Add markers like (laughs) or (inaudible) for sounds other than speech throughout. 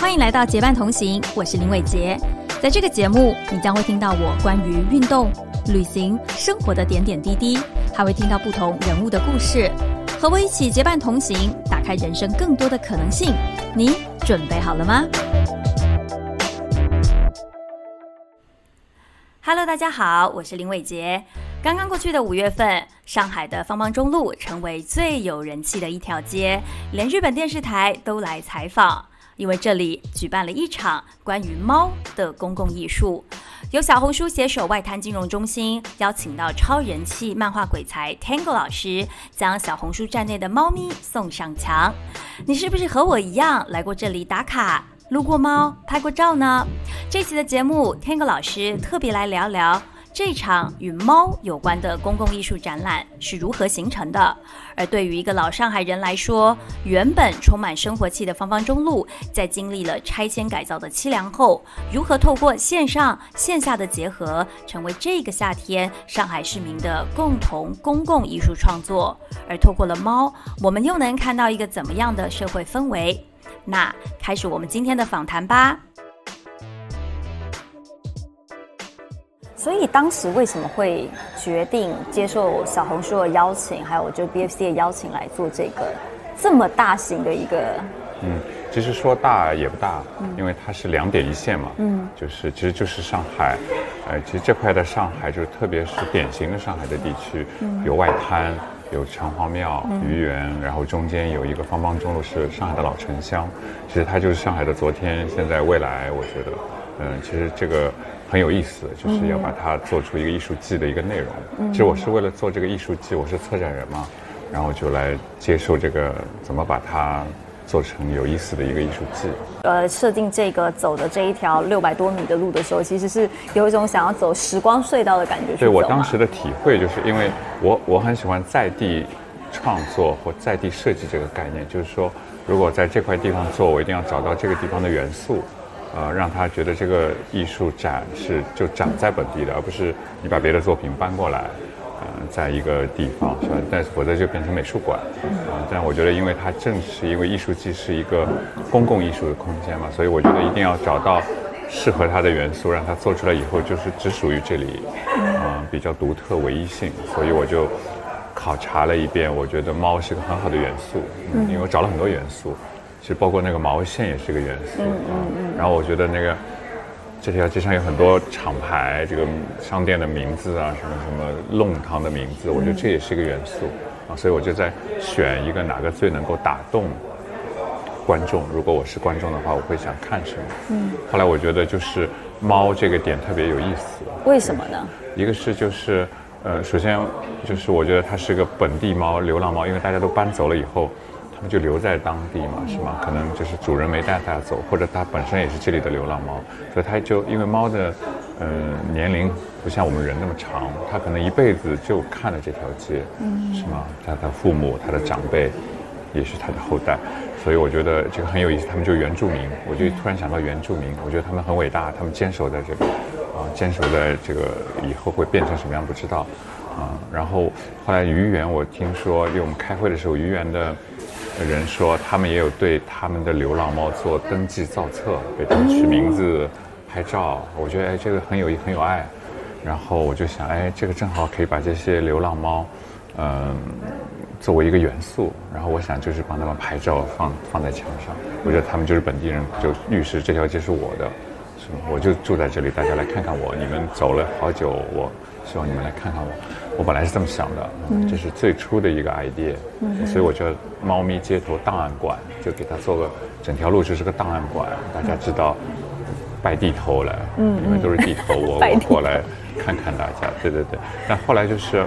欢迎来到结伴同行，我是林伟杰。在这个节目，你将会听到我关于运动、旅行、生活的点点滴滴，还会听到不同人物的故事。和我一起结伴同行，打开人生更多的可能性。你准备好了吗？Hello，大家好，我是林伟杰。刚刚过去的五月份，上海的方方中路成为最有人气的一条街，连日本电视台都来采访。因为这里举办了一场关于猫的公共艺术，由小红书携手外滩金融中心邀请到超人气漫画鬼才 Tango 老师，将小红书站内的猫咪送上墙。你是不是和我一样来过这里打卡、撸过猫、拍过照呢？这期的节目，Tango 老师特别来聊聊。这场与猫有关的公共艺术展览是如何形成的？而对于一个老上海人来说，原本充满生活气的方方中路，在经历了拆迁改造的凄凉后，如何透过线上线下的结合，成为这个夏天上海市民的共同公共艺术创作？而透过了猫，我们又能看到一个怎么样的社会氛围？那开始我们今天的访谈吧。所以当时为什么会决定接受小红书的邀请，还有就 BFC 的邀请来做这个这么大型的一个？嗯，其实说大也不大，因为它是两点一线嘛。嗯，就是其实就是上海，呃，其实这块的上海就是特别是典型的上海的地区，有外滩，有城隍庙、愚园，然后中间有一个方方中路是上海的老城乡，其实它就是上海的昨天、现在、未来。我觉得，嗯，其实这个。很有意思，就是要把它做出一个艺术季的一个内容。其实我是为了做这个艺术季，我是策展人嘛，然后就来接受这个怎么把它做成有意思的一个艺术季。呃，设定这个走的这一条六百多米的路的时候，其实是有一种想要走时光隧道的感觉。对我当时的体会，就是因为我我很喜欢在地创作或在地设计这个概念，就是说，如果在这块地方做，我一定要找到这个地方的元素。呃，让他觉得这个艺术展是就长在本地的，而不是你把别的作品搬过来，呃，在一个地方是吧？但是否则就变成美术馆。啊，但我觉得，因为它正是因为艺术季是一个公共艺术的空间嘛，所以我觉得一定要找到适合它的元素，让它做出来以后就是只属于这里，啊，比较独特、唯一性。所以我就考察了一遍，我觉得猫是个很好的元素，嗯因为我找了很多元素。其实包括那个毛线也是一个元素，嗯嗯嗯。然后我觉得那个这条街上有很多厂牌，这个商店的名字啊，什么什么弄堂的名字，我觉得这也是一个元素啊。所以我就在选一个哪个最能够打动观众。如果我是观众的话，我会想看什么？嗯。后来我觉得就是猫这个点特别有意思。为什么呢？一个是就是呃，首先就是我觉得它是个本地猫，流浪猫，因为大家都搬走了以后。他们就留在当地嘛，是吗？可能就是主人没带它走，或者它本身也是这里的流浪猫，所以它就因为猫的，嗯，年龄不像我们人那么长，它可能一辈子就看了这条街，是吗？它的父母、它的长辈，也是它的后代，所以我觉得这个很有意思。他们就原住民，我就突然想到原住民，我觉得他们很伟大，他们坚守在这里，啊，坚守在这个以后会变成什么样不知道，啊，然后后来愚园，我听说，因为我们开会的时候，愚园的。人说他们也有对他们的流浪猫做登记造册，给他们取名字、拍照。我觉得哎，这个很有很有爱。然后我就想，哎，这个正好可以把这些流浪猫，嗯，作为一个元素。然后我想就是帮他们拍照放放在墙上。我觉得他们就是本地人，就律师这条街是我的，是吗？我就住在这里，大家来看看我。你们走了好久，我希望你们来看看我。我本来是这么想的，这是最初的一个 idea，所以我觉得猫咪街头档案馆就给它做个整条路就是个档案馆，大家知道拜地头了，你们都是地头，我 (laughs) 我过来看看大家，对对对。但后来就是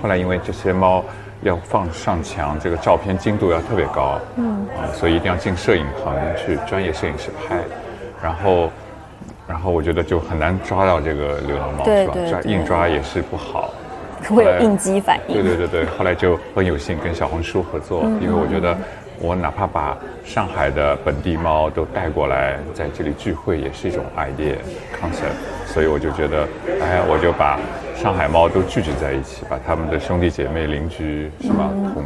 后来因为这些猫要放上墙，这个照片精度要特别高，嗯，所以一定要进摄影棚去专业摄影师拍，然后。然后我觉得就很难抓到这个流浪猫，是吧？抓硬抓也是不好，会有应激反应。对对对对，后来就很有幸跟小红书合作，因为我觉得我哪怕把上海的本地猫都带过来在这里聚会，也是一种 idea concept。所以我就觉得，哎，我就把上海猫都聚集在一起，把他们的兄弟姐妹、邻居，是吧？同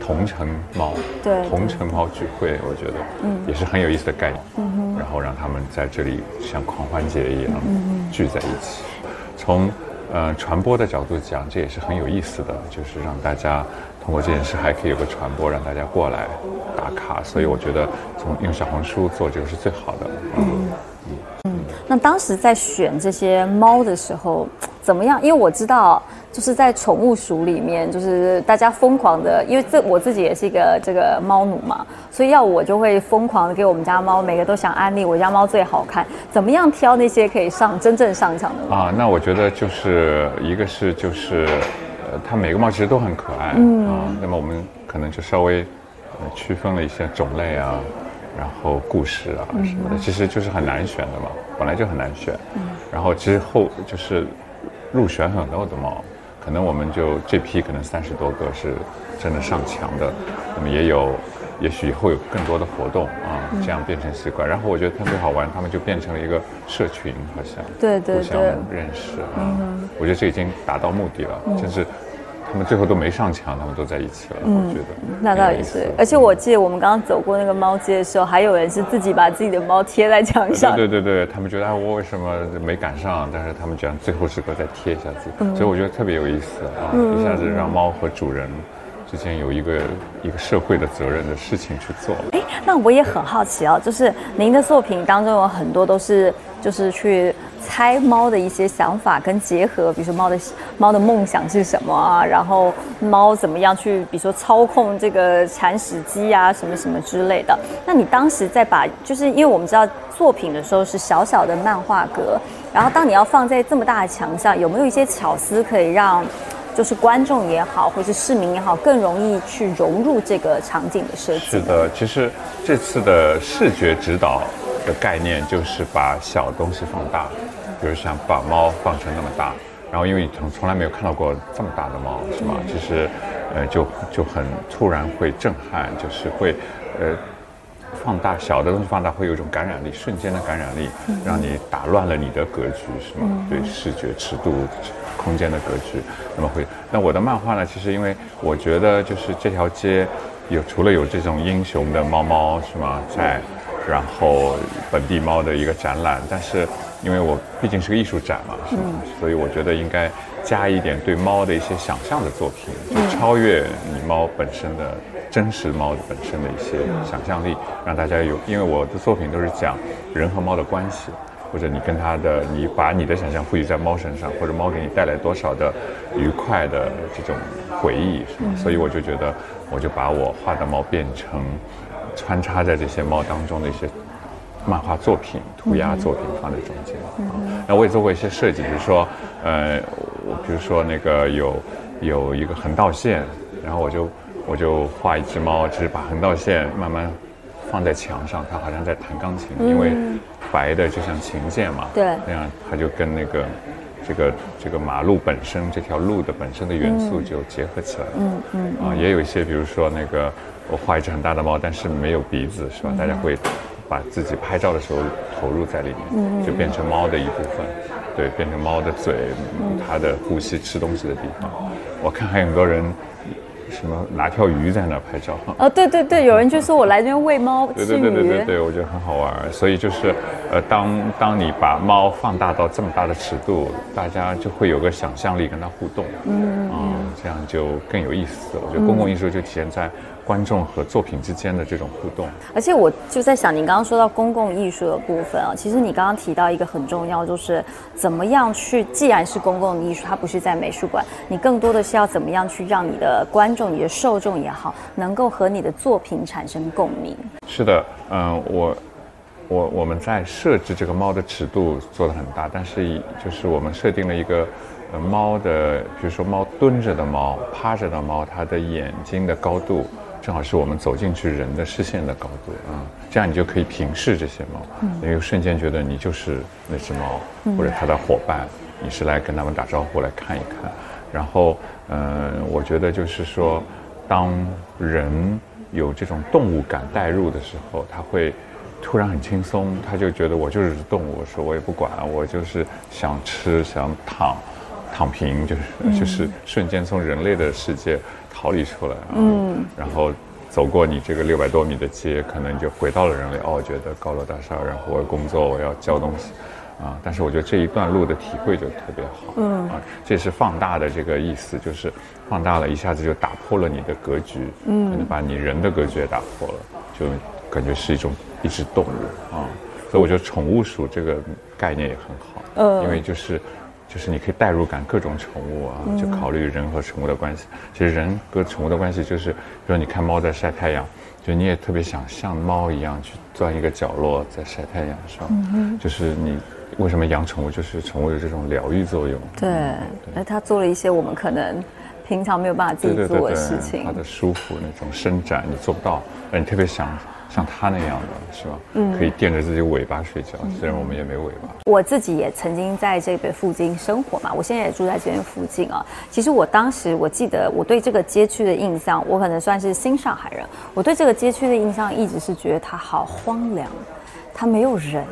同城猫，对同城猫聚会，我觉得嗯也是很有意思的概念。嗯然后让他们在这里像狂欢节一样聚在一起。从呃传播的角度讲，这也是很有意思的，就是让大家通过这件事还可以有个传播，让大家过来打卡。所以我觉得从用小红书做这个是最好的。嗯。那当时在选这些猫的时候，怎么样？因为我知道，就是在宠物鼠里面，就是大家疯狂的，因为这我自己也是一个这个猫奴嘛，所以要我就会疯狂的给我们家猫，每个都想安利我家猫最好看。怎么样挑那些可以上真正上场的猫？啊，那我觉得就是一个是就是，呃，它每个猫其实都很可爱，嗯啊，那么我们可能就稍微呃区分了一些种类啊，然后故事啊什么的，其实就是很难选的嘛，本来就很难选，然后其实后就是入选很多的嘛，可能我们就这批可能三十多个是真的上墙的，那么也有。也许以后有更多的活动啊，这样变成习惯。然后我觉得特别好玩，他们就变成了一个社群，好像对对互相认识啊。我觉得这已经达到目的了，甚至他们最后都没上墙，他们都在一起了。我觉得那倒也是而且我记得我们刚刚走过那个猫街的时候，还有人是自己把自己的猫贴在墙上。对对对对，他们觉得啊，我为什么没赶上？但是他们居然最后时刻再贴一下自己，所以我觉得特别有意思啊！一下子让猫和主人之间有一个一个社会的责任的事情去做了。哎，那我也很好奇啊，就是您的作品当中有很多都是就是去猜猫的一些想法跟结合，比如说猫的猫的梦想是什么啊，然后猫怎么样去，比如说操控这个铲屎机啊，什么什么之类的。那你当时在把，就是因为我们知道作品的时候是小小的漫画格，然后当你要放在这么大的墙上，有没有一些巧思可以让？就是观众也好，或是市民也好，更容易去融入这个场景的设计。是的，其实这次的视觉指导的概念就是把小东西放大，比如像把猫放成那么大，然后因为你从从来没有看到过这么大的猫，是吗？其实，呃，就就很突然会震撼，就是会，呃。放大小的东西放大会有一种感染力，瞬间的感染力，让你打乱了你的格局，是吗？对视觉尺度、空间的格局，那么会。那我的漫画呢？其实因为我觉得就是这条街有除了有这种英雄的猫猫是吗，在，然后本地猫的一个展览，但是因为我毕竟是个艺术展嘛，是吗？所以我觉得应该加一点对猫的一些想象的作品，就超越你猫本身的。真实猫本身的一些想象力，让大家有，因为我的作品都是讲人和猫的关系，或者你跟它的，你把你的想象赋予在猫身上，或者猫给你带来多少的愉快的这种回忆，是吗？所以我就觉得，我就把我画的猫变成穿插在这些猫当中的一些漫画作品、涂鸦作品放在中间。啊，那我也做过一些设计，比如说，呃，我比如说那个有有一个横道线，然后我就。我就画一只猫，就是把横道线慢慢放在墙上，它好像在弹钢琴，因为白的就像琴键嘛，对，那样它就跟那个这个这个马路本身这条路的本身的元素就结合起来了，嗯嗯，啊，也有一些，比如说那个我画一只很大的猫，但是没有鼻子，是吧？大家会把自己拍照的时候投入在里面，就变成猫的一部分，对，变成猫的嘴，它的呼吸、吃东西的地方。我看还有很多人。什么拿条鱼在那拍照？哦，对对对，有人就说我来这边喂猫对对对对对对，我觉得很好玩。所以就是，呃，当当你把猫放大到这么大的尺度，大家就会有个想象力跟它互动，嗯嗯，这样就更有意思。我觉得公共艺术就体现在。观众和作品之间的这种互动，而且我就在想，您刚刚说到公共艺术的部分啊，其实你刚刚提到一个很重要，就是怎么样去，既然是公共艺术，它不是在美术馆，你更多的是要怎么样去让你的观众、你的受众也好，能够和你的作品产生共鸣。是的，嗯，我我我们在设置这个猫的尺度做的很大，但是就是我们设定了一个。猫的，比如说猫蹲着的猫、趴着的猫，它的眼睛的高度。正好是我们走进去人的视线的高度啊，这样你就可以平视这些猫，因为瞬间觉得你就是那只猫或者它的伙伴，你是来跟他们打招呼来看一看。然后，嗯，我觉得就是说，当人有这种动物感带入的时候，他会突然很轻松，他就觉得我就是动物，说我也不管，我就是想吃想躺。躺平，就是就是瞬间从人类的世界逃离出来，嗯，然后走过你这个六百多米的街，可能就回到了人类。哦，觉得高楼大厦，然后我要工作，我要交东西，啊，但是我觉得这一段路的体会就特别好，嗯，啊，这是放大的这个意思，就是放大了一下子就打破了你的格局，嗯，可能把你人的格局也打破了，就感觉是一种一只动物啊，所以我觉得宠物鼠这个概念也很好，嗯，因为就是。就是你可以代入感各种宠物啊，就考虑人和宠物的关系。其实人和宠物的关系就是，比如你看猫在晒太阳，就你也特别想像猫一样去钻一个角落在晒太阳，是吧？就是你为什么养宠物，就是宠物有这种疗愈作用。对，而它做了一些我们可能平常没有办法自己做的事情。它的舒服那种伸展你做不到，而你特别想。像他那样的是吧？嗯，可以垫着自己尾巴睡觉，虽然我们也没尾巴。我自己也曾经在这边附近生活嘛，我现在也住在这边附近啊。其实我当时我记得我对这个街区的印象，我可能算是新上海人，我对这个街区的印象一直是觉得它好荒凉，它没有人，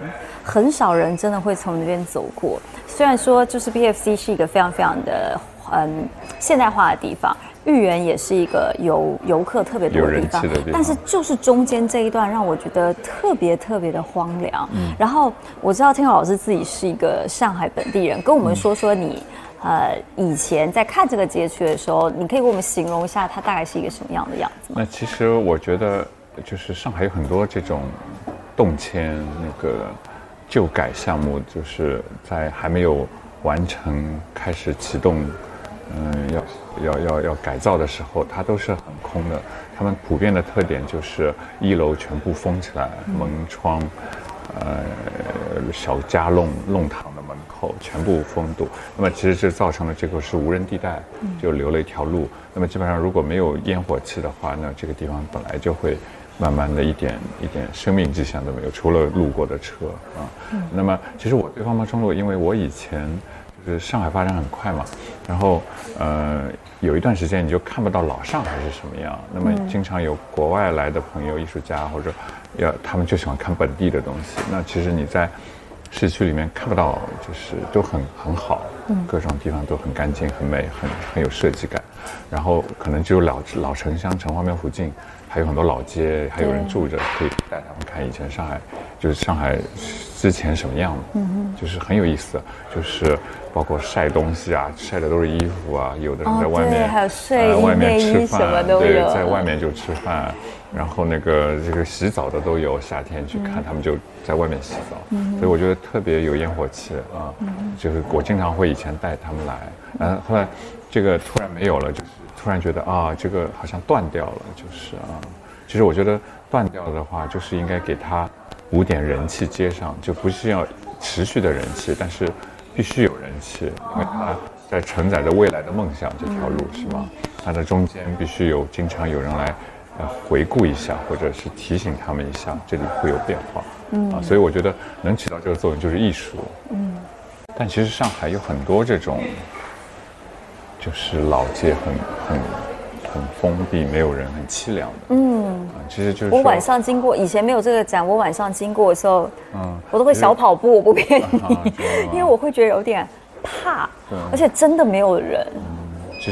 很少人真的会从那边走过。虽然说就是 BFC 是一个非常非常的嗯现代化的地方。豫园也是一个游游客特别多的地方，但是就是中间这一段让我觉得特别特别的荒凉。然后我知道天老师自己是一个上海本地人，跟我们说说你呃以前在看这个街区的时候，你可以给我们形容一下它大概是一个什么样的样子吗？那其实我觉得就是上海有很多这种动迁那个旧改项目，就是在还没有完成开始启动。嗯，要要要要改造的时候，它都是很空的。它们普遍的特点就是一楼全部封起来，门窗，呃，小家弄弄堂的门口全部封堵。那么其实这造成了这个是无人地带，就留了一条路。那么基本上如果没有烟火气的话，那这个地方本来就会慢慢的一点一点生命迹象都没有，除了路过的车啊。那么其实我对方方中路，因为我以前。就是上海发展很快嘛，然后呃有一段时间你就看不到老上海是什么样，那么经常有国外来的朋友、艺术家或者要他们就喜欢看本地的东西。那其实你在市区里面看不到，就是都很很好，各种地方都很干净、很美、很很有设计感。然后可能只有老老城乡城隍庙附近还有很多老街，还有人住着，可以带他们看以前上海就是上海之前什么样的，就是很有意思，就是。包括晒东西啊，晒的都是衣服啊。有的人在外面，还有睡衣、内衣什么都有。在外面就吃饭，然后那个这个洗澡的都有。夏天去看他们就在外面洗澡，所以我觉得特别有烟火气啊。就是我经常会以前带他们来，然后后来这个突然没有了，就是突然觉得啊，这个好像断掉了，就是啊。其实我觉得断掉的话，就是应该给他补点人气接上，就不是要持续的人气，但是。必须有人气，因为它在承载着未来的梦想这条路，是吗？它的中间必须有经常有人来，呃，回顾一下，或者是提醒他们一下，这里会有变化。嗯，啊，所以我觉得能起到这个作用就是艺术。嗯，但其实上海有很多这种，就是老街很很。很封闭，没有人，很凄凉的。嗯，其实就是我晚上经过，以前没有这个展，我晚上经过的时候，嗯，我都会小跑步，我不骗你，(laughs) 因为我会觉得有点怕，而且真的没有人，嗯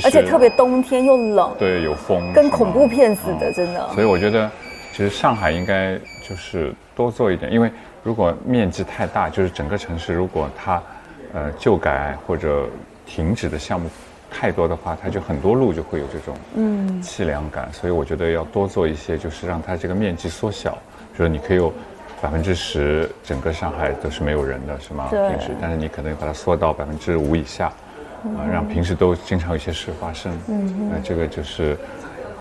而且特别冬天又冷，对，有风，跟恐怖片似的，真的。所以我觉得，其实上海应该就是多做一点，因为如果面积太大，就是整个城市如果它呃旧改或者停止的项目。太多的话，它就很多路就会有这种嗯凄凉感，所以我觉得要多做一些，就是让它这个面积缩小。比如你可以有百分之十，整个上海都是没有人的，是吗？平时，但是你可能把它缩到百分之五以下，啊，让平时都经常有些事发生。嗯，那这个就是。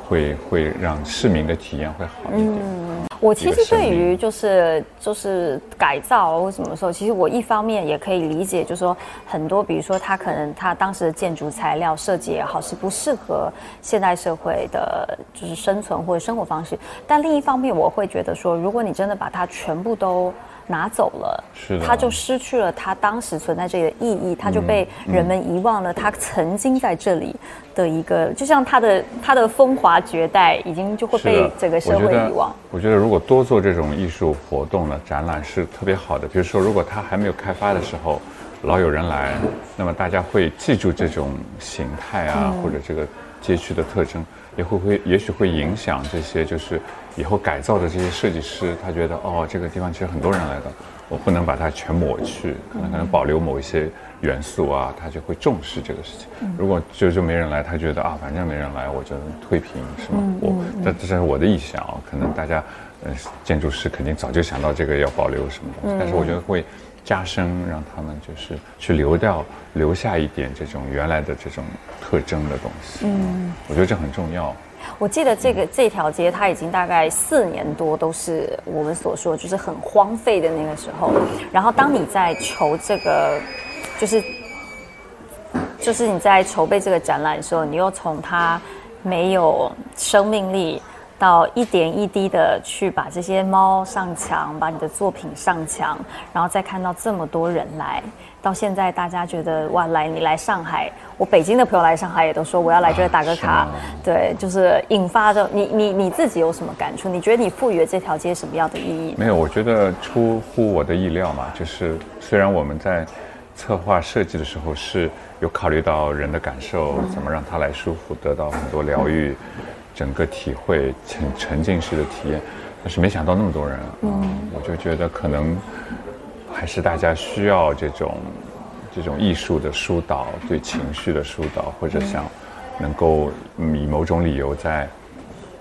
会会让市民的体验会好一点。嗯，我其实对于就是就是改造或什么时候，其实我一方面也可以理解，就是说很多，比如说他可能他当时的建筑材料设计也好，是不适合现代社会的，就是生存或者生活方式。但另一方面，我会觉得说，如果你真的把它全部都拿走了，是它就失去了它当时存在这里的意义，它就被人们遗忘了它曾经在这里的一个，就像它的它的风华绝代，已经就会被整个社会遗忘。我觉得如果多做这种艺术活动呢，展览是特别好的。比如说，如果它还没有开发的时候，老有人来，那么大家会记住这种形态啊，或者这个街区的特征，也会会也许会影响这些就是以后改造的这些设计师，他觉得哦，这个地方其实很多人来的，我不能把它全抹去，可能可能保留某一些元素啊，他就会重视这个事情。如果就就没人来，他觉得啊，反正没人来，我就推平，是吗？我这这是我的臆想啊，可能大家。呃，建筑师肯定早就想到这个要保留什么东西，但是我觉得会加深，让他们就是去留掉、留下一点这种原来的这种特征的东西。嗯，我觉得这很重要。我记得这个这条街，它已经大概四年多都是我们所说就是很荒废的那个时候。然后当你在筹这个，就是就是你在筹备这个展览的时候，你又从它没有生命力。到一点一滴的去把这些猫上墙，把你的作品上墙，然后再看到这么多人来，到现在大家觉得哇，来你来上海，我北京的朋友来上海也都说我要来这打个卡，对，就是引发的你你你自己有什么感触？你觉得你赋予了这条街什么样的意义？没有，我觉得出乎我的意料嘛，就是虽然我们在策划设计的时候是有考虑到人的感受，怎么让他来舒服，得到很多疗愈。整个体会沉沉浸式的体验，但是没想到那么多人，嗯，我就觉得可能还是大家需要这种这种艺术的疏导，对情绪的疏导，或者想能够以某种理由在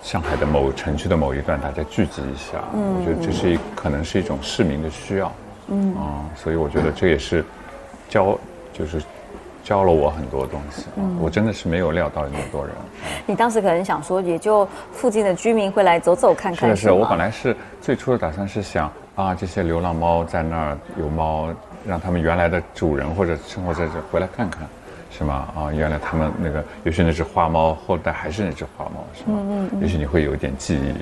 上海的某城区的某一段大家聚集一下，嗯，我觉得这是一可能是一种市民的需要，嗯啊，所以我觉得这也是教就是。教了我很多东西，我真的是没有料到那么多人。你当时可能想说，也就附近的居民会来走走看看。是的是，我本来是最初的打算是想啊，这些流浪猫在那儿有猫，让他们原来的主人或者生活在这回来看看，是吗？啊，原来他们那个也许那只花猫后代还是那只花猫，是吗？嗯嗯。也许你会有一点记忆。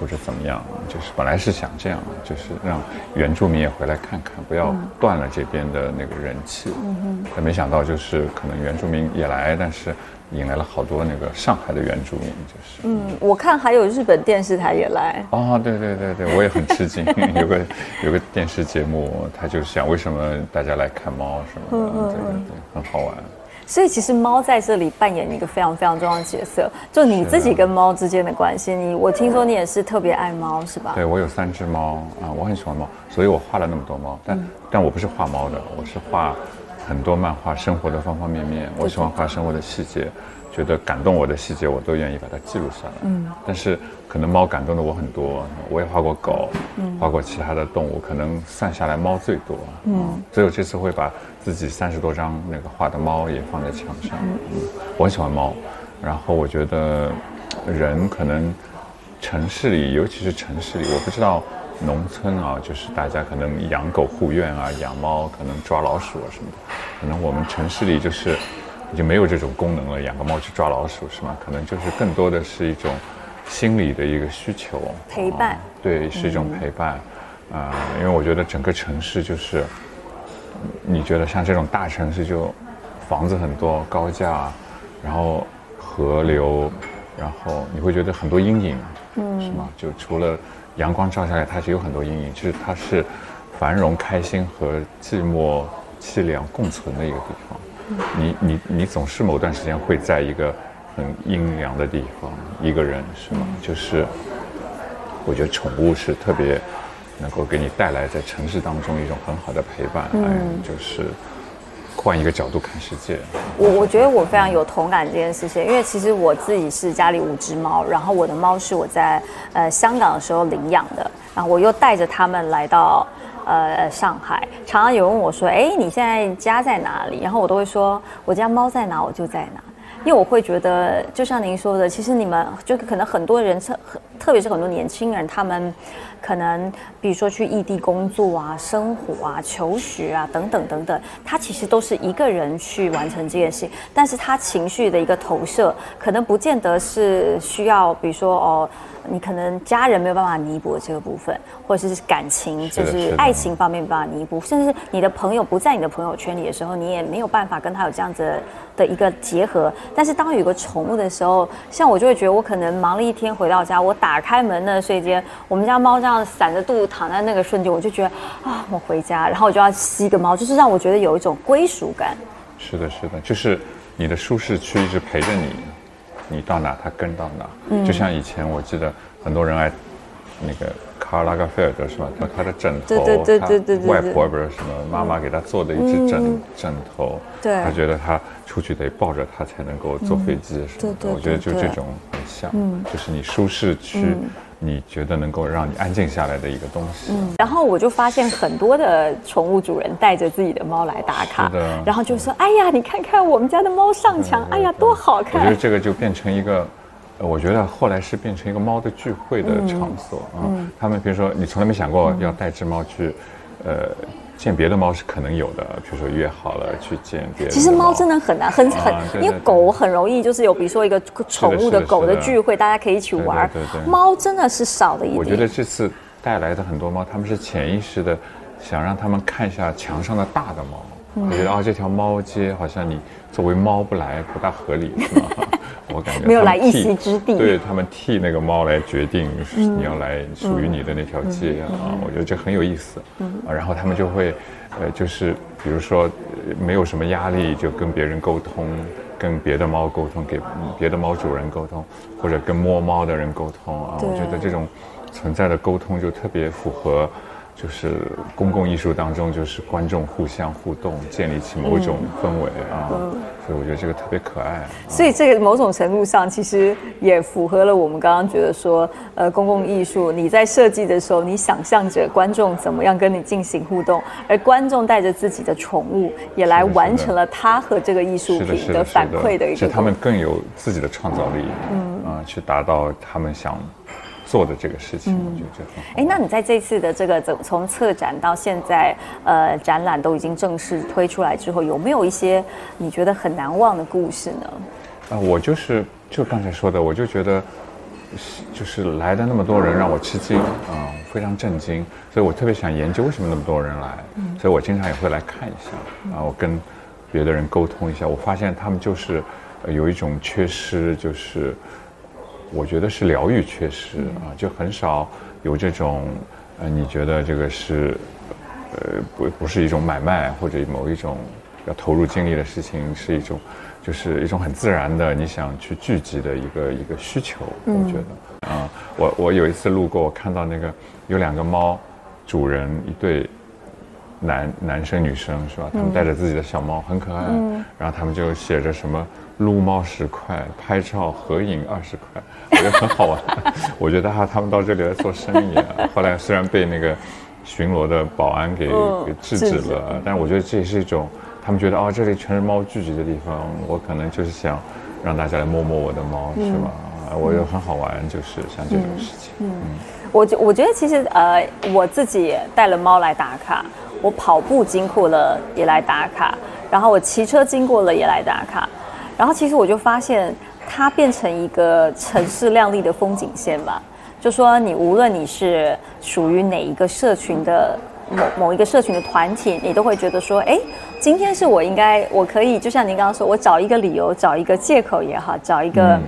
或者怎么样，就是本来是想这样，就是让原住民也回来看看，不要断了这边的那个人气。嗯哼。但没想到，就是可能原住民也来，但是引来了好多那个上海的原住民，就是。嗯，我看还有日本电视台也来。哦，对对对对，我也很吃惊。(laughs) 有个有个电视节目，他就想为什么大家来看猫什么的，对对对，很好玩。所以其实猫在这里扮演一个非常非常重要的角色，就你自己跟猫之间的关系。你我听说你也是特别爱猫，是吧？对，我有三只猫啊，我很喜欢猫，所以我画了那么多猫。但但我不是画猫的，我是画很多漫画生活的方方面面。我喜欢画生活的细节。觉得感动我的细节，我都愿意把它记录下来。嗯，但是可能猫感动的我很多，我也画过狗，嗯，画过其他的动物，可能算下来猫最多。嗯，所以我这次会把自己三十多张那个画的猫也放在墙上。嗯，我很喜欢猫，然后我觉得人可能城市里，尤其是城市里，我不知道农村啊，就是大家可能养狗护院啊，养猫可能抓老鼠啊什么的，可能我们城市里就是。已经没有这种功能了，养个猫去抓老鼠是吗？可能就是更多的是一种心理的一个需求，陪伴。对，是一种陪伴。啊，因为我觉得整个城市就是，你觉得像这种大城市就房子很多、高架，然后河流，然后你会觉得很多阴影，嗯，是吗？就除了阳光照下来，它是有很多阴影，就是它是繁荣、开心和寂寞、凄凉共存的一个地方。你你你总是某段时间会在一个很阴凉的地方，一个人是吗？就是我觉得宠物是特别能够给你带来在城市当中一种很好的陪伴，嗯，就是换一个角度看世界。我我觉得我非常有同感这件事情，因为其实我自己是家里五只猫，然后我的猫是我在呃香港的时候领养的，然后我又带着它们来到。呃，上海常常有人问我说：“哎，你现在家在哪里？”然后我都会说：“我家猫在哪，我就在哪。”因为我会觉得，就像您说的，其实你们就可能很多人，特特别是很多年轻人，他们可能比如说去异地工作啊、生活啊、求学啊等等等等，他其实都是一个人去完成这件事，但是他情绪的一个投射，可能不见得是需要，比如说哦。你可能家人没有办法弥补这个部分，或者是感情，就是爱情方面没办法弥补，甚至你的朋友不在你的朋友圈里的时候，你也没有办法跟他有这样子的一个结合。但是当有个宠物的时候，像我就会觉得，我可能忙了一天回到家，我打打开门那瞬间，我们家猫这样散着肚子躺在那个瞬间，我就觉得啊，我回家，然后我就要吸个猫，就是让我觉得有一种归属感。是的，是的，就是你的舒适区一直陪着你，你到哪它跟到哪。嗯，就像以前我记得很多人爱那个。卡尔拉格菲尔德是吧？他他的枕头，对对对对对外婆不是什么妈妈给他做的一只枕枕头，对，他觉得他出去得抱着他才能够坐飞机什么的。我觉得就这种很像，就是你舒适区，你觉得能够让你安静下来的一个东西。嗯然后我就发现很多的宠物主人带着自己的猫来打卡，然后就说：“哎呀，你看看我们家的猫上墙，哎呀，多好看！”我觉得这个就变成一个。我觉得后来是变成一个猫的聚会的场所啊。他们比如说，你从来没想过要带只猫去，呃，见别的猫是可能有的。比如说约好了去见别的。其实猫真的很难，很很，因为狗很容易就是有，比如说一个宠物的狗的聚会，大家可以一起玩。对对。猫真的是少的一点。我觉得这次带来的很多猫，他们是潜意识的想让他们看一下墙上的大的猫。我觉得啊，这条猫街好像你作为猫不来不大合理，是吗？(laughs) 我感觉没有来一席之地，对他们替那个猫来决定你要来属于你的那条街啊，我觉得这很有意思。啊，然后他们就会，呃，就是比如说没有什么压力，就跟别人沟通，跟别的猫沟通，给别的猫主人沟通，或者跟摸猫的人沟通啊。我觉得这种存在的沟通就特别符合。就是公共艺术当中，就是观众互相互动，建立起某种氛围啊，所以我觉得这个特别可爱。所以这个某种程度上，其实也符合了我们刚刚觉得说，呃，公共艺术你在设计的时候，你想象着观众怎么样跟你进行互动，而观众带着自己的宠物也来完成了他和这个艺术品的反馈的一个，是他们更有自己的创造力，嗯啊，去达到他们想。做的这个事情，我觉得很好。哎，那你在这次的这个从从策展到现在，呃，展览都已经正式推出来之后，有没有一些你觉得很难忘的故事呢？啊，我就是就刚才说的，我就觉得，就是来的那么多人让我吃惊，啊，非常震惊，所以我特别想研究为什么那么多人来，所以我经常也会来看一下，啊，我跟别的人沟通一下，我发现他们就是有一种缺失，就是。我觉得是疗愈缺失啊，就很少有这种，呃，你觉得这个是，呃，不不是一种买卖或者某一种要投入精力的事情，是一种，就是一种很自然的你想去聚集的一个一个需求。我觉得，啊，我我有一次路过，我看到那个有两个猫，主人一对男男生女生是吧？他们带着自己的小猫，很可爱。然后他们就写着什么。撸猫十块，拍照合影二十块，(laughs) 我觉得很好玩。(laughs) 我觉得哈他们到这里来做生意啊。后来虽然被那个巡逻的保安给给制止了，但是我觉得这也是一种他们觉得啊，这里全是猫聚集的地方，我可能就是想让大家来摸摸我的猫，是吧？我觉得很好玩，就是像这种事情。嗯，我觉我觉得其实呃，我自己带了猫来打卡，我跑步经过了也来打卡，然后我骑车经过了也来打卡。然后其实我就发现，它变成一个城市亮丽的风景线吧。就说你无论你是属于哪一个社群的某某一个社群的团体，你都会觉得说，哎，今天是我应该，我可以，就像您刚刚说，我找一个理由，找一个借口也好，找一个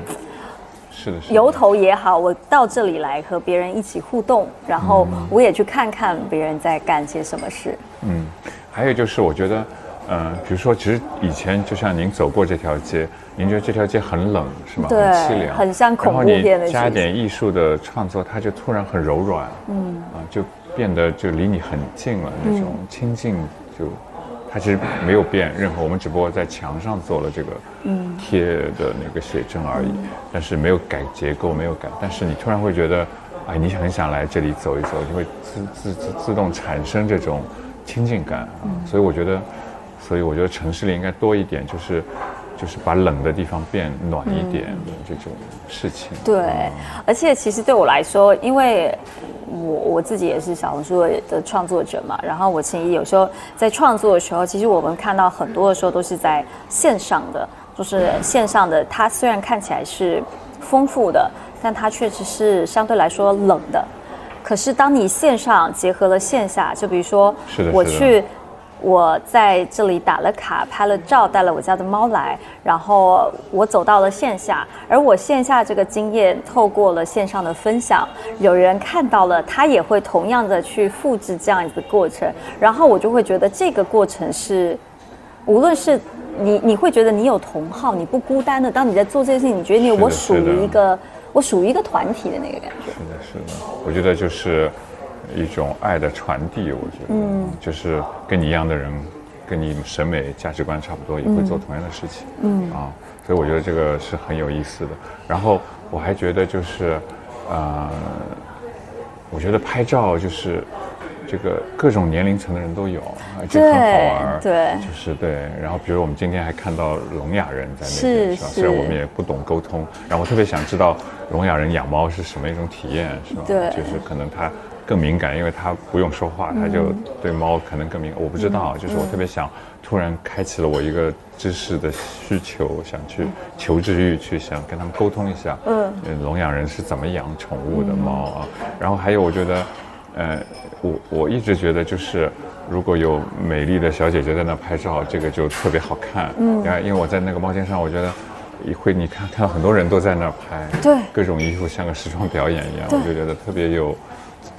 是的由头也好，我到这里来和别人一起互动，然后我也去看看别人在干些什么事。嗯，还有就是我觉得。嗯，比如说，其实以前就像您走过这条街，您觉得这条街很冷，是吗？对，很凄凉，很像恐怖片的。加点艺术的创作，它就突然很柔软，嗯，啊，就变得就离你很近了，那种亲近，就它其实没有变任何，我们只不过在墙上做了这个贴的那个写真而已，但是没有改结构，没有改，但是你突然会觉得，哎，你很想来这里走一走，就会自自自自动产生这种亲近感啊，所以我觉得。所以我觉得城市里应该多一点，就是，就是把冷的地方变暖一点的这种事情。对，而且其实对我来说，因为我我自己也是小红书的创作者嘛，然后我其实有时候在创作的时候，其实我们看到很多的时候都是在线上的，就是线上的，它虽然看起来是丰富的，但它确实是相对来说冷的。可是当你线上结合了线下，就比如说我去。我在这里打了卡，拍了照，带了我家的猫来，然后我走到了线下，而我线下这个经验透过了线上的分享，有人看到了，他也会同样的去复制这样子的过程，然后我就会觉得这个过程是，无论是你你会觉得你有同好，你不孤单的，当你在做这件事情，你觉得你我属于一个我属于一个团体的那个感觉。是的，是的，我觉得就是一种爱的传递。我觉得，嗯，就是跟你一样的人，跟你审美价值观差不多，也会做同样的事情，嗯啊，所以我觉得这个是很有意思的。然后我还觉得就是，呃，我觉得拍照就是这个各种年龄层的人都有，而且很好玩儿。对就是对。然后比如我们今天还看到聋哑人在那边，是吧？虽然我们也不懂沟通，然后我特别想知道聋哑人养猫是什么一种体验，是吧？对就是可能他更敏感，因为它不用说话，它就对猫可能更敏感。我不知道，就是我特别想突然开启了我一个知识的需求，想去求知欲，去想跟他们沟通一下。嗯嗯，聋哑人是怎么养宠物的猫啊？然后还有，我觉得，呃，我我一直觉得就是。如果有美丽的小姐姐在那拍照，这个就特别好看。嗯，因为因为我在那个猫间上，我觉得一会你看看到很多人都在那儿拍，对各种衣服像个时装表演一样，我就觉得特别有，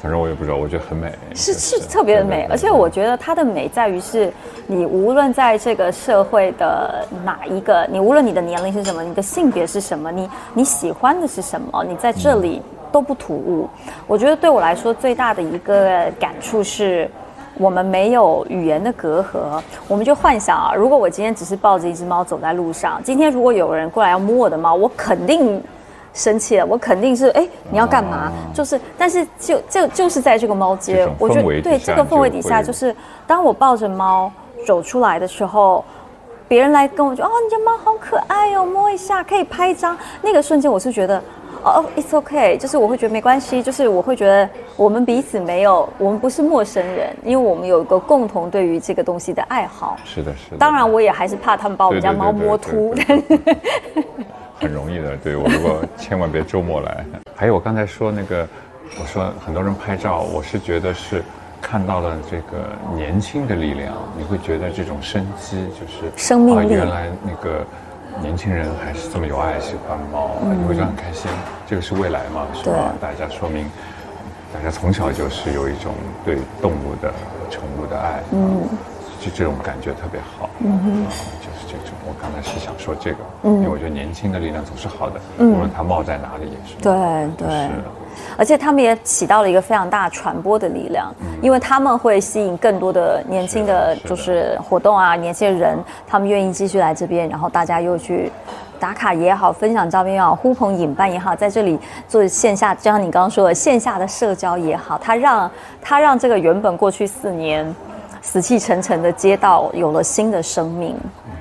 反正我也不知道，我觉得很美，是是特别的美，而且我觉得它的美在于是，你无论在这个社会的哪一个，你无论你的年龄是什么，你的性别是什么，你你喜欢的是什么，你在这里都不突兀。我觉得对我来说最大的一个感触是。我们没有语言的隔阂，我们就幻想啊，如果我今天只是抱着一只猫走在路上，今天如果有人过来要摸我的猫，我肯定生气了，我肯定是哎你要干嘛？就是，但是就就就是在这个猫街，我觉得对这个氛围底下，就是当我抱着猫走出来的时候，别人来跟我说哦，你家猫好可爱哦，摸一下，可以拍一张。那个瞬间，我是觉得。哦、i t s okay，就是我会觉得没关系，就是我会觉得我们彼此没有，我们不是陌生人，因为我们有一个共同对于这个东西的爱好。是的，是的。当然，我也还是怕他们把我们家猫摸秃，很容易的。对我如果千万别周末来。(laughs) 还有我刚才说那个，我说很多人拍照，我是觉得是看到了这个年轻的力量，你会觉得这种生机就是生命力啊，原来那个年轻人还是这么有爱，喜欢猫，你会觉得很开心。这个是未来嘛，是吧？大家说明。大家从小就是有一种对动物的、宠物的爱，嗯，就这种感觉特别好，嗯哼，就刚才是想说这个，嗯，因为我觉得年轻的力量总是好的，无论它冒在哪里也是。对对，而且他们也起到了一个非常大传播的力量，因为他们会吸引更多的年轻的就是活动啊，年轻人，他们愿意继续来这边，然后大家又去。打卡也好，分享照片也好，呼朋引伴也好，在这里做线下，就像你刚刚说的线下的社交也好，它让它让这个原本过去四年死气沉沉的街道有了新的生命。嗯，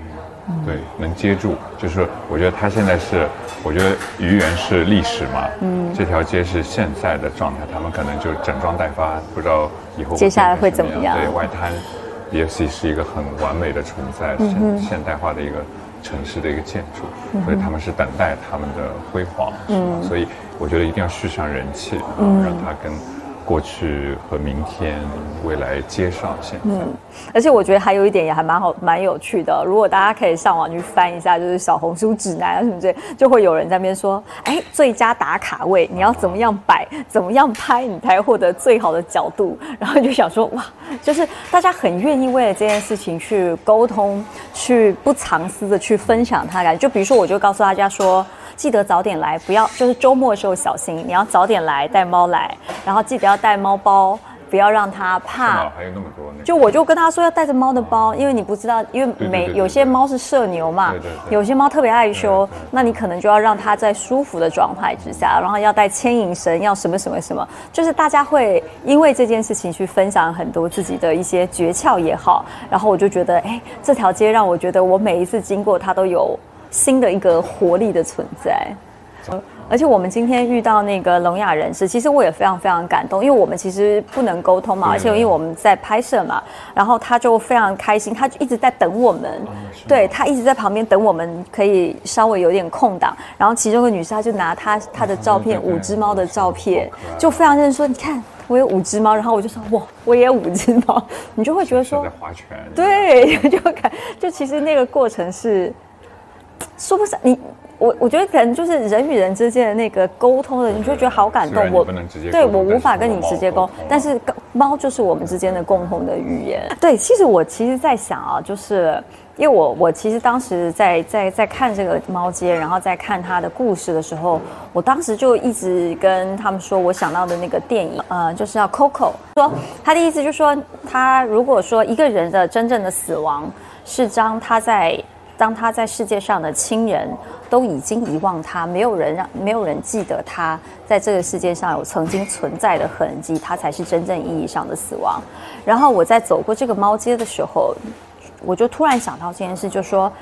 对，能接住，就是我觉得它现在是，我觉得愚园是历史嘛，嗯，这条街是现在的状态，他们可能就整装待发，不知道以后接下来会怎么样？对外滩，BFC 是一个很完美的存在，现现代化的一个。城市的一个建筑，所以他们是等待他们的辉煌，嗯，所以我觉得一定要续上人气，嗯，让它跟过去和明天、未来接上现在。嗯，而且我觉得还有一点也还蛮好、蛮有趣的。如果大家可以上网去翻一下，就是小红书指南啊什么之类，就会有人在那边说：“哎，最佳打卡位，你要怎么样摆，怎么样拍，你才获得最好的角度。”然后就想说：“哇，就是大家很愿意为了这件事情去沟通，去不藏私的去分享他感觉。就比如说，我就告诉大家说。”记得早点来，不要就是周末的时候小心，你要早点来带猫来，然后记得要带猫包，不要让它怕。还有那么多，就我就跟他说要带着猫的包，因为你不知道，因为每有些猫是社牛嘛，有些猫特别害羞，那你可能就要让它在舒服的状态之下，然后要带牵引绳，要什么什么什么，就是大家会因为这件事情去分享很多自己的一些诀窍也好，然后我就觉得，哎，这条街让我觉得我每一次经过它都有。新的一个活力的存在，而且我们今天遇到那个聋哑人士，其实我也非常非常感动，因为我们其实不能沟通嘛，而且因为我们在拍摄嘛，然后他就非常开心，他就一直在等我们，对他一直在旁边等我们，可以稍微有点空档，然后其中一个女士她就拿她她的照片，(laughs) 五只猫的照片，就非常认真说，你看我有五只猫，然后我就说哇，我也有五只猫，你就会觉得说在划拳。对，(laughs) 就感就其实那个过程是说不上你。我我觉得可能就是人与人之间的那个沟通的，你就觉得好感动。我不能直接对我无法跟你直接沟，但是猫就是我们之间的共同的语言。对，其实我其实在想啊，就是因为我我其实当时在在在看这个猫街，然后在看它的故事的时候，我当时就一直跟他们说，我想到的那个电影，呃，就是要 Coco，说他的意思就是说，他如果说一个人的真正的死亡是当他在。当他在世界上的亲人都已经遗忘他，没有人让没有人记得他在这个世界上有曾经存在的痕迹，他才是真正意义上的死亡。然后我在走过这个猫街的时候，我就突然想到这件事，就说。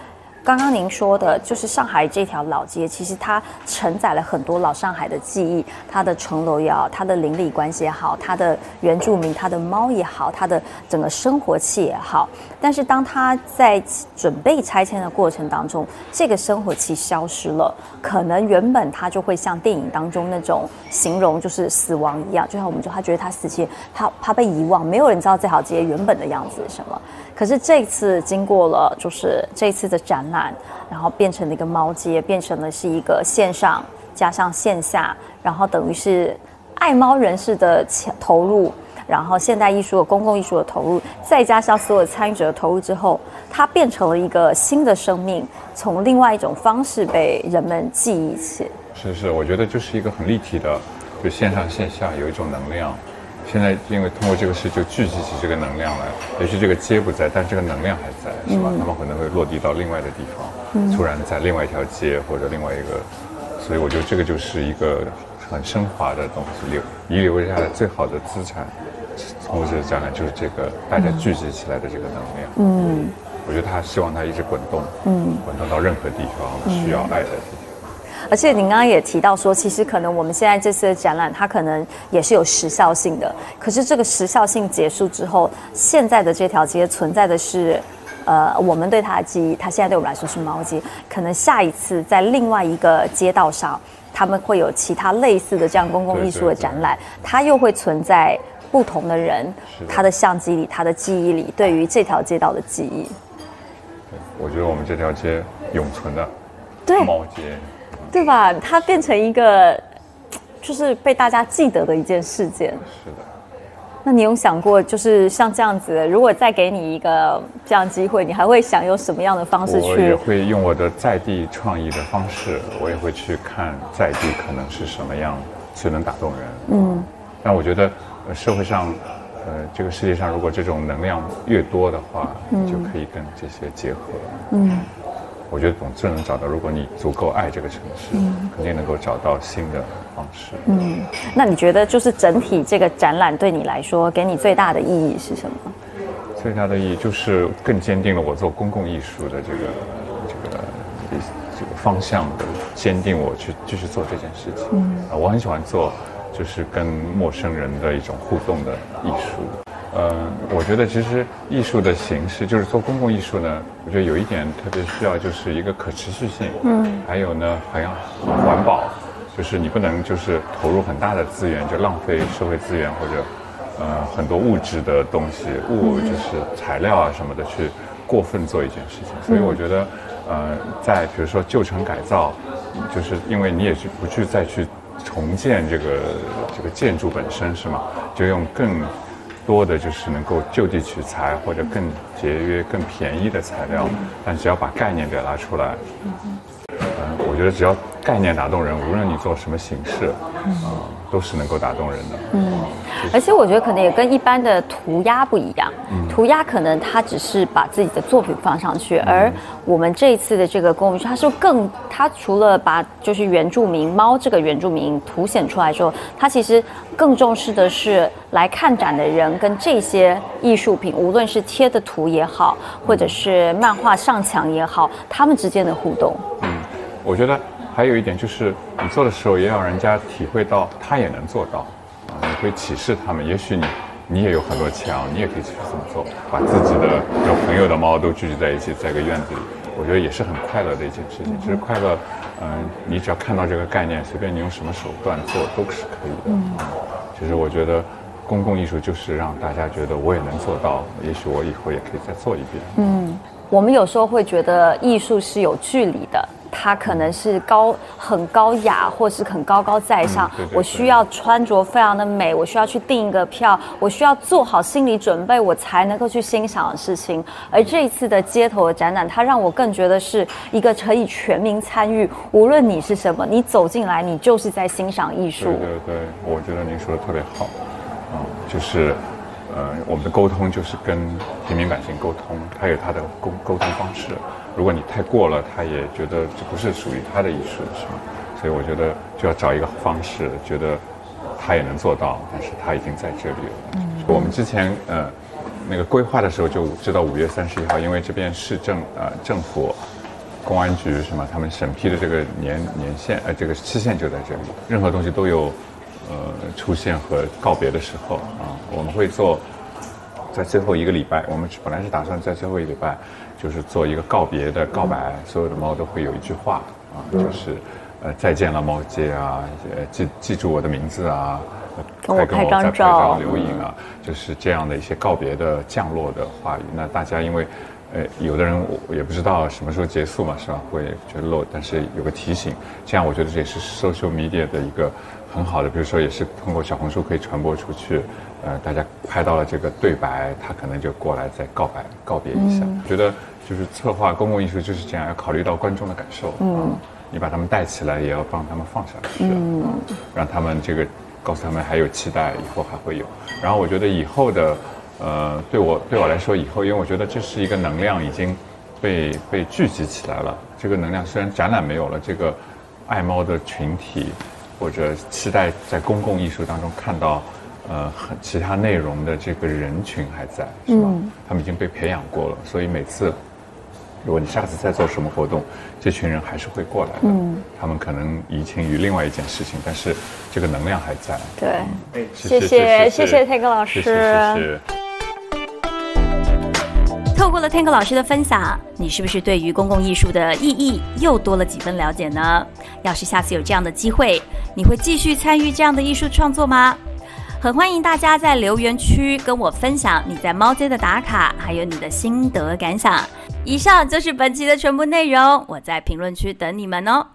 刚刚您说的，就是上海这条老街，其实它承载了很多老上海的记忆，它的城楼也好，它的邻里关系也好，它的原住民、它的猫也好，它的整个生活气也好。但是当它在准备拆迁的过程当中，这个生活气消失了，可能原本它就会像电影当中那种形容，就是死亡一样，就像我们说，他觉得他死前，他他被遗忘，没有人知道这条街原本的样子是什么。可是这次经过了，就是这次的展览。然后变成了一个猫街，变成了是一个线上加上线下，然后等于是爱猫人士的投入，然后现代艺术的公共艺术的投入，再加上所有参与者的投入之后，它变成了一个新的生命，从另外一种方式被人们记忆起。是是，我觉得就是一个很立体的，就线上线下有一种能量。现在因为通过这个事就聚集起这个能量来，也许这个街不在，但这个能量还在，是吧？他们可能会落地到另外的地方，突然在另外一条街或者另外一个，所以我觉得这个就是一个很升华的东西，留遗留下来最好的资产。通过这个展览，就是这个大家聚集起来的这个能量。嗯，我觉得他希望它一直滚动，嗯，滚动到任何地方需要爱的。而且您刚刚也提到说，其实可能我们现在这次的展览，它可能也是有时效性的。可是这个时效性结束之后，现在的这条街存在的是，呃，我们对它的记忆，它现在对我们来说是猫街。可能下一次在另外一个街道上，他们会有其他类似的这样公共艺术的展览，它又会存在不同的人，他的相机里、他的记忆里，对于这条街道的记忆。我觉得我们这条街永存的猫街。对吧？它变成一个，就是被大家记得的一件事件。是的。那你有想过，就是像这样子，如果再给你一个这样机会，你还会想用什么样的方式去？我也会用我的在地创意的方式，我也会去看在地可能是什么样，最能打动人。嗯。但我觉得，社会上，呃，这个世界上，如果这种能量越多的话，就可以跟这些结合。嗯。我觉得总是能找到，如果你足够爱这个城市，肯定能够找到新的方式。嗯，那你觉得就是整体这个展览对你来说，给你最大的意义是什么？最大的意义就是更坚定了我做公共艺术的这个这个这个方向的，坚定我去继续做这件事情。嗯，我很喜欢做，就是跟陌生人的一种互动的艺术。呃，我觉得其实艺术的形式，就是做公共艺术呢，我觉得有一点特别需要，就是一个可持续性。嗯。还有呢，好像环保，就是你不能就是投入很大的资源，就浪费社会资源或者呃很多物质的东西，物就是材料啊什么的去过分做一件事情。所以我觉得，呃，在比如说旧城改造，就是因为你也去不去再去重建这个这个建筑本身是吗？就用更。多的就是能够就地取材或者更节约、更便宜的材料，但只要把概念表达出来，嗯，我觉得只要概念打动人，无论你做什么形式，啊，都是能够打动人的。嗯，而且我觉得可能也跟一般的涂鸦不一样，涂鸦可能它只是把自己的作品放上去，而我们这一次的这个公益，它是更，它除了把就是原住民猫这个原住民凸显出来之后，它其实更重视的是。来看展的人跟这些艺术品，无论是贴的图也好，或者是漫画上墙也好，他们之间的互动。嗯，我觉得还有一点就是，你做的时候也要人家体会到他也能做到，啊，你会启示他们。也许你你也有很多墙，你也可以去这么做，把自己的有朋友的猫都聚集在一起，在一个院子里，我觉得也是很快乐的一件事情。其实快乐，嗯，你只要看到这个概念，随便你用什么手段做都是可以的。嗯，其实我觉得。公共艺术就是让大家觉得我也能做到，也许我以后也可以再做一遍。嗯，我们有时候会觉得艺术是有距离的。它可能是高很高雅，或是很高高在上。我需要穿着非常的美，我需要去订一个票，我需要做好心理准备，我才能够去欣赏的事情。而这一次的街头的展览，它让我更觉得是一个可以全民参与，无论你是什么，你走进来，你就是在欣赏艺术。对对对，我觉得您说的特别好，啊，就是，呃，我们的沟通就是跟平民百姓沟通，他有他的沟沟通方式。如果你太过了，他也觉得这不是属于他的艺术，是吗？所以我觉得就要找一个方式，觉得他也能做到，但是他已经在这里了。嗯，我们之前呃那个规划的时候就知道五月三十一号，因为这边市政呃政府公安局什么，他们审批的这个年年限呃这个期限就在这里，任何东西都有呃出现和告别的时候啊，我们会做在最后一个礼拜，我们本来是打算在最后一个礼拜。就是做一个告别的告白，所有的猫都会有一句话啊，就是呃再见了猫街啊，呃记记住我的名字啊，还跟我再拍照留影啊，就是这样的一些告别的降落的话语。那大家因为呃有的人也不知道什么时候结束嘛，是吧？会觉得漏，但是有个提醒，这样我觉得这也是 social media 的一个很好的，比如说也是通过小红书可以传播出去。呃，大家拍到了这个对白，他可能就过来再告白告别一下，觉得。就是策划公共艺术就是这样，要考虑到观众的感受。嗯，你把他们带起来，也要帮他们放下去。嗯，让他们这个告诉他们还有期待，以后还会有。然后我觉得以后的，呃，对我对我来说，以后因为我觉得这是一个能量已经被被聚集起来了。这个能量虽然展览没有了，这个爱猫的群体或者期待在公共艺术当中看到呃很其他内容的这个人群还在，是吧？他们已经被培养过了，所以每次。如果你下次再做什么活动，这群人还是会过来的。嗯，他们可能移情于另外一件事情，但是这个能量还在。对，谢谢谢谢天哥老师。谢谢。透过了 Tank 老师的分享，你是不是对于公共艺术的意义又多了几分了解呢？要是下次有这样的机会，你会继续参与这样的艺术创作吗？很欢迎大家在留言区跟我分享你在猫街的打卡，还有你的心得感想。以上就是本期的全部内容，我在评论区等你们哦。